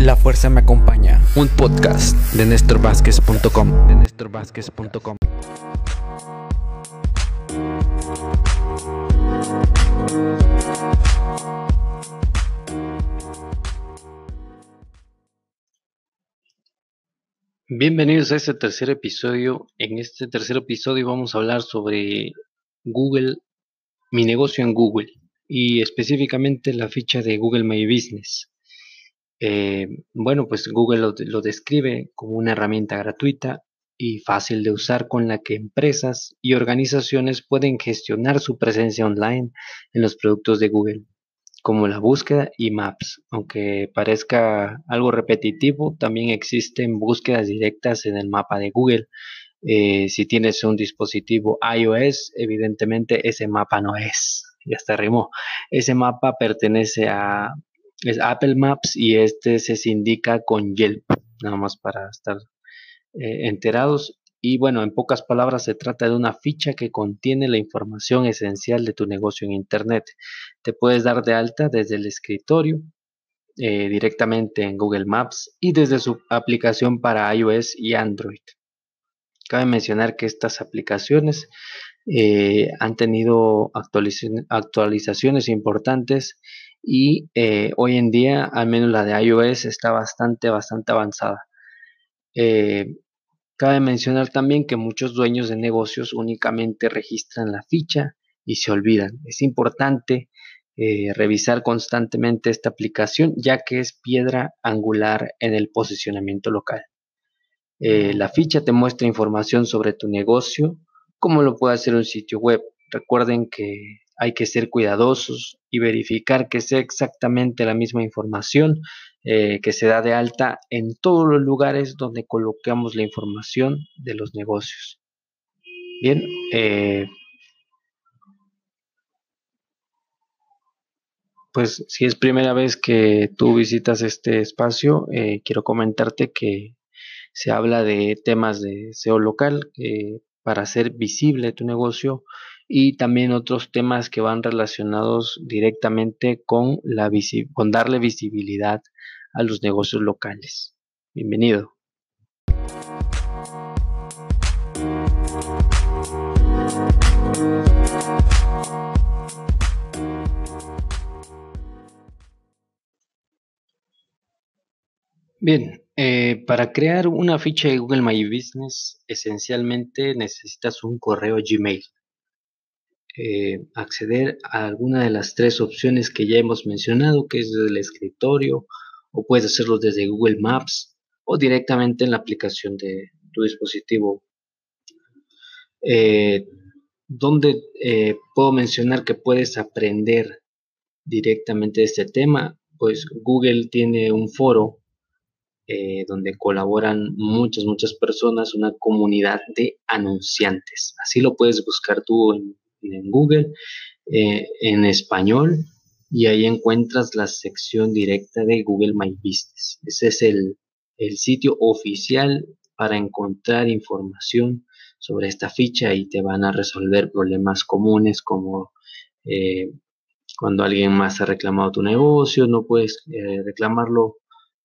La fuerza me acompaña. Un podcast de NéstorVázquez.com. De NéstorVázquez.com. Bienvenidos a este tercer episodio. En este tercer episodio vamos a hablar sobre Google, mi negocio en Google y específicamente la ficha de Google My Business. Eh, bueno, pues Google lo, describe como una herramienta gratuita y fácil de usar con la que empresas y organizaciones pueden gestionar su presencia online en los productos de Google, como la búsqueda y Maps. Aunque parezca algo repetitivo, también existen búsquedas directas en el mapa de Google. Eh, si tienes un dispositivo iOS, evidentemente ese mapa no es, ya está rimó. Ese mapa pertenece a es Apple Maps y este se indica con Yelp, nada más para estar eh, enterados. Y bueno, en pocas palabras, se trata de una ficha que contiene la información esencial de tu negocio en Internet. Te puedes dar de alta desde el escritorio, eh, directamente en Google Maps y desde su aplicación para iOS y Android. Cabe mencionar que estas aplicaciones eh, han tenido actualizaciones importantes y eh, hoy en día al menos la de iOS está bastante bastante avanzada. Eh, cabe mencionar también que muchos dueños de negocios únicamente registran la ficha y se olvidan. Es importante eh, revisar constantemente esta aplicación ya que es piedra angular en el posicionamiento local. La ficha te muestra información sobre tu negocio como lo puede hacer un sitio web. Recuerden que hay que ser cuidadosos y verificar que sea exactamente la misma información eh, que se da de alta en todos los lugares donde coloquemos la información de los negocios. Bien, eh, pues si es primera vez que tú visitas este espacio, eh, quiero comentarte que se habla de temas de SEO local para hacer visible tu negocio y también otros temas que van relacionados directamente con, la con darle visibilidad a los negocios locales. Bienvenido. Bien, eh, para crear una ficha de Google My Business, esencialmente necesitas un correo Gmail. Eh, acceder a alguna de las tres opciones que ya hemos mencionado, que es desde el escritorio, o puedes hacerlo desde Google Maps o directamente en la aplicación de tu dispositivo. Eh, donde eh, puedo mencionar que puedes aprender directamente este tema, pues Google tiene un foro donde colaboran muchas, muchas personas, una comunidad de anunciantes. Así lo puedes buscar tú en en Google eh, en español y ahí encuentras la sección directa de Google My Business. Ese es el, sitio oficial para encontrar información sobre esta ficha y te van a resolver problemas comunes como eh, cuando alguien más ha reclamado tu negocio, no puedes eh, reclamarlo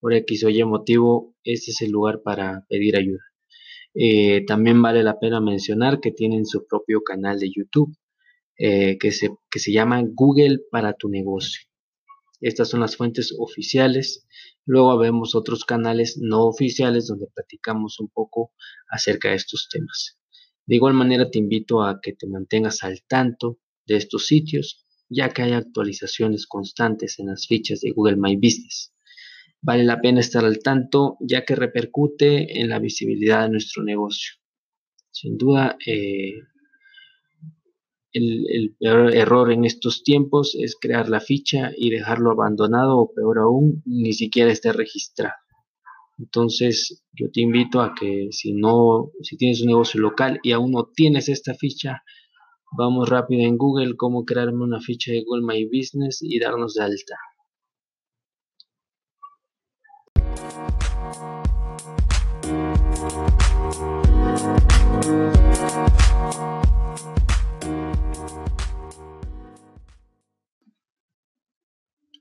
por X o Y motivo, este es el lugar para pedir ayuda. también vale la pena mencionar que tienen su propio canal de YouTube eh, que, se, que se llama Google para tu negocio. Estas son las fuentes oficiales. Luego vemos otros canales no oficiales donde platicamos un poco acerca de estos temas. De igual manera te invito a que te mantengas al tanto de estos sitios, ya que hay actualizaciones constantes en las fichas de Google My Business. Vale la pena estar al tanto, ya que repercute en la visibilidad de nuestro negocio. Sin duda, eh, el, peor error en estos tiempos es crear la ficha y dejarlo abandonado o peor aún, ni siquiera esté registrado. Entonces, yo te invito a que si no, si tienes un negocio local y aún no tienes esta ficha, vamos rápido en Google cómo crearme una ficha de Google My Business y darnos de alta.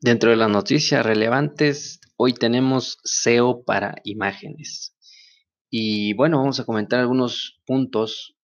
Dentro de las noticias relevantes, hoy tenemos SEO para imágenes. Y bueno, vamos a comentar algunos puntos.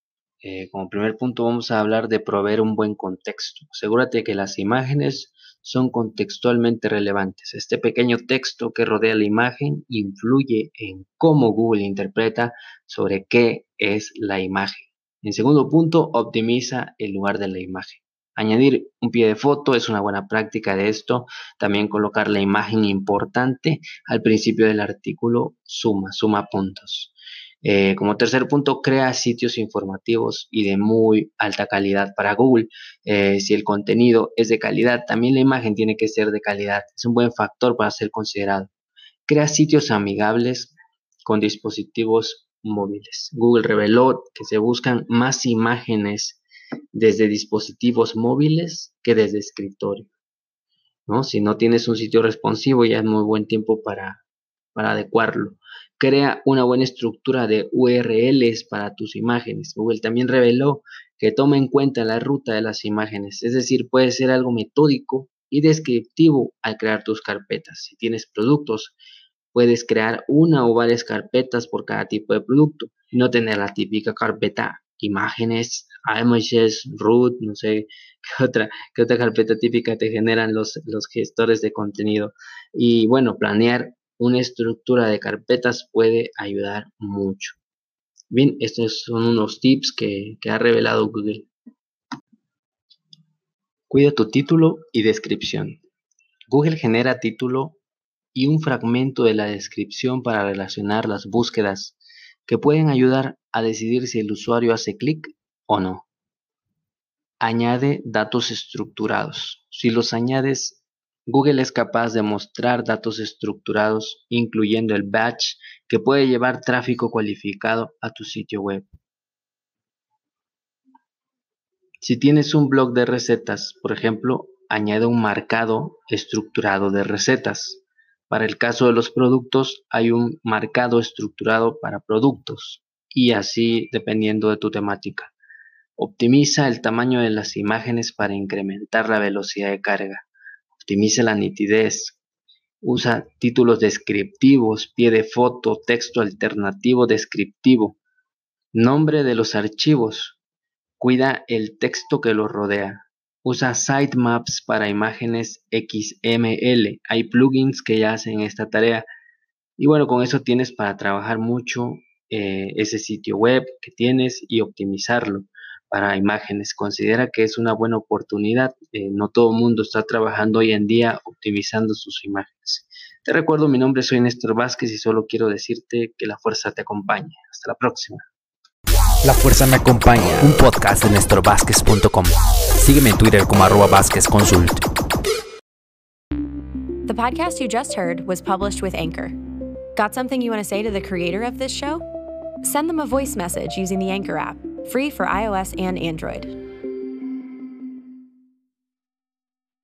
Eh, como primer punto vamos a hablar de proveer un buen contexto. Asegúrate que las imágenes son contextualmente relevantes. Este pequeño texto que rodea la imagen influye en cómo Google interpreta sobre qué es la imagen. En segundo punto, optimiza el lugar de la imagen. Añadir un pie de foto es una buena práctica de esto. También colocar la imagen importante al principio del artículo suma, suma puntos. Eh, como tercer punto, crea sitios informativos y de muy alta calidad para Google. Eh, si el contenido es de calidad, también la imagen tiene que ser de calidad. Es un buen factor para ser considerado. Crea sitios amigables con dispositivos móviles. Google reveló que se buscan más imágenes desde dispositivos móviles que desde escritorio. ¿no? Si no tienes un sitio responsivo, ya es muy buen tiempo para, para adecuarlo. Crea una buena estructura de URLs para tus imágenes. Google también reveló que toma en cuenta la ruta de las imágenes, es decir, puede ser algo metódico y descriptivo al crear tus carpetas. Si tienes productos, puedes crear una o varias carpetas por cada tipo de producto y no tener la típica carpeta imágenes, images, root, no sé qué otra, qué otra carpeta típica te generan los, los gestores de contenido. Y bueno, planear una estructura de carpetas puede ayudar mucho. Bien, estos son unos tips que, que ha revelado Google. Cuida tu título y descripción. Google genera título y un fragmento de la descripción para relacionar las búsquedas que pueden ayudar a decidir si el usuario hace clic o no. Añade datos estructurados. Si los añades, Google es capaz de mostrar datos estructurados, incluyendo el batch, que puede llevar tráfico cualificado a tu sitio web. Si tienes un blog de recetas, por ejemplo, añade un marcado estructurado de recetas. Para el caso de los productos hay un marcado estructurado para productos y así dependiendo de tu temática. Optimiza el tamaño de las imágenes para incrementar la velocidad de carga. Optimiza la nitidez. Usa títulos descriptivos, pie de foto, texto alternativo descriptivo. Nombre de los archivos. Cuida el texto que los rodea. Usa sitemaps para imágenes XML. Hay plugins que ya hacen esta tarea. Y bueno, con eso tienes para trabajar mucho eh, ese sitio web que tienes y optimizarlo para imágenes. Considera que es una buena oportunidad. Eh, no todo el mundo está trabajando hoy en día optimizando sus imágenes. Te recuerdo, mi nombre soy Néstor Vázquez y solo quiero decirte que la fuerza te acompañe. Hasta la próxima. La Fuerza Me Acompaña, un podcast de. Sígueme en Twitter como arroba Vázquez Consult. The podcast you just heard was published with Anchor. Got something you want to say to the creator of this show? Send them a voice message using the Anchor app, free for iOS and Android.